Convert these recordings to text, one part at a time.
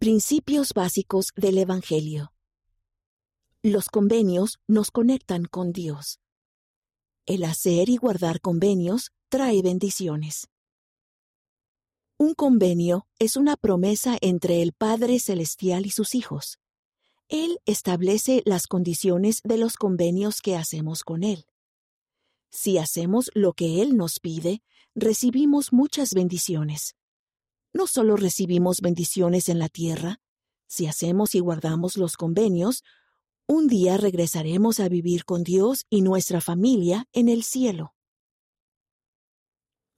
Principios básicos del Evangelio. Los convenios nos conectan con Dios. El hacer y guardar convenios trae bendiciones. Un convenio es una promesa entre el Padre Celestial y sus hijos. Él establece las condiciones de los convenios que hacemos con Él. Si hacemos lo que Él nos pide, recibimos muchas bendiciones no solo recibimos bendiciones en la tierra, si hacemos y guardamos los convenios, un día regresaremos a vivir con Dios y nuestra familia en el cielo.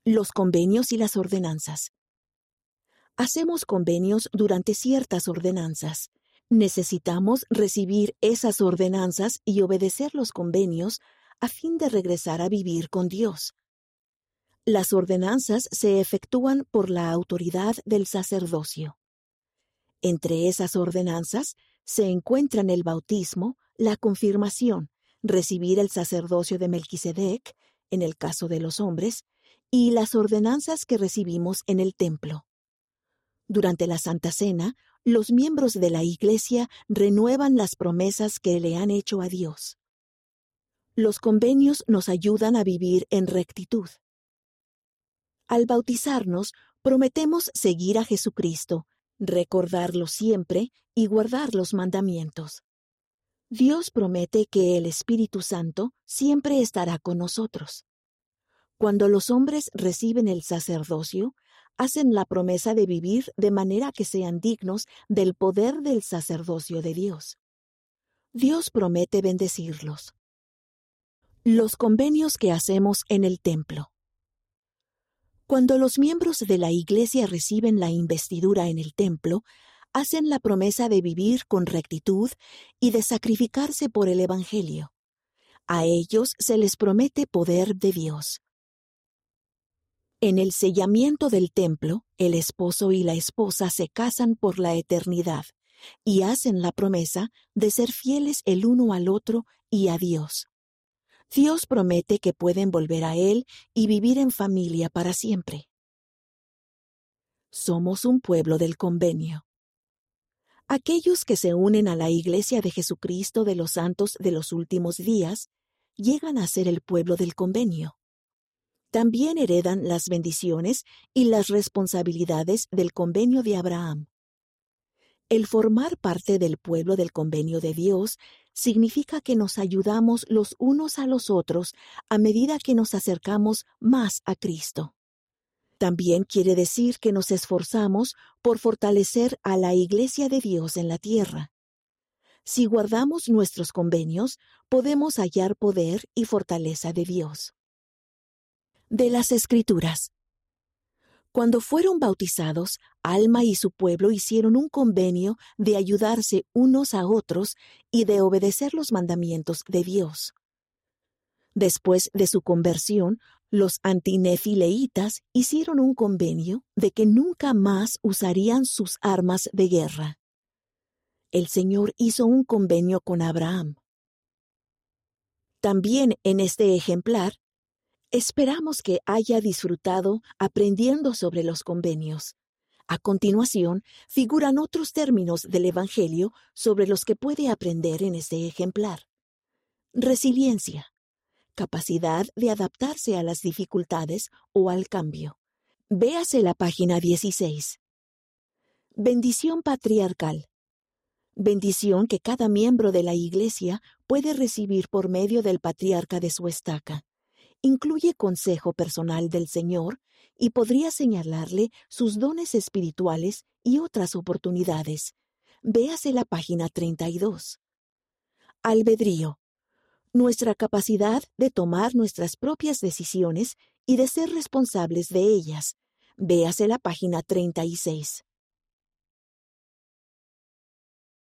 Los convenios y las ordenanzas. Hacemos convenios durante ciertas ordenanzas. Necesitamos recibir esas ordenanzas y obedecer los convenios a fin de regresar a vivir con Dios. Las ordenanzas se efectúan por la autoridad del sacerdocio. Entre esas ordenanzas se encuentran el bautismo, la confirmación, recibir el sacerdocio de Melquisedec, en el caso de los hombres, y las ordenanzas que recibimos en el templo. Durante la Santa Cena, los miembros de la Iglesia renuevan las promesas que le han hecho a Dios. Los convenios nos ayudan a vivir en rectitud. Al bautizarnos, prometemos seguir a Jesucristo, recordarlo siempre y guardar los mandamientos. Dios promete que el Espíritu Santo siempre estará con nosotros. Cuando los hombres reciben el sacerdocio, hacen la promesa de vivir de manera que sean dignos del poder del sacerdocio de Dios. Dios promete bendecirlos. Los convenios que hacemos en el templo. Cuando los miembros de la Iglesia reciben la investidura en el templo, hacen la promesa de vivir con rectitud y de sacrificarse por el Evangelio. A ellos se les promete poder de Dios. En el sellamiento del templo, el esposo y la esposa se casan por la eternidad y hacen la promesa de ser fieles el uno al otro y a Dios. Dios promete que pueden volver a Él y vivir en familia para siempre. Somos un pueblo del convenio. Aquellos que se unen a la Iglesia de Jesucristo de los Santos de los últimos días llegan a ser el pueblo del convenio. También heredan las bendiciones y las responsabilidades del convenio de Abraham. El formar parte del pueblo del convenio de Dios significa que nos ayudamos los unos a los otros a medida que nos acercamos más a Cristo. También quiere decir que nos esforzamos por fortalecer a la Iglesia de Dios en la tierra. Si guardamos nuestros convenios, podemos hallar poder y fortaleza de Dios. De las Escrituras. Cuando fueron bautizados, Alma y su pueblo hicieron un convenio de ayudarse unos a otros y de obedecer los mandamientos de Dios. Después de su conversión, los antinefileitas hicieron un convenio de que nunca más usarían sus armas de guerra. El Señor hizo un convenio con Abraham. También en este ejemplar Esperamos que haya disfrutado aprendiendo sobre los convenios. A continuación, figuran otros términos del Evangelio sobre los que puede aprender en este ejemplar. Resiliencia. Capacidad de adaptarse a las dificultades o al cambio. Véase la página 16. Bendición patriarcal. Bendición que cada miembro de la Iglesia puede recibir por medio del patriarca de su estaca incluye consejo personal del Señor y podría señalarle sus dones espirituales y otras oportunidades. Véase la página 32. Albedrío. Nuestra capacidad de tomar nuestras propias decisiones y de ser responsables de ellas. Véase la página 36.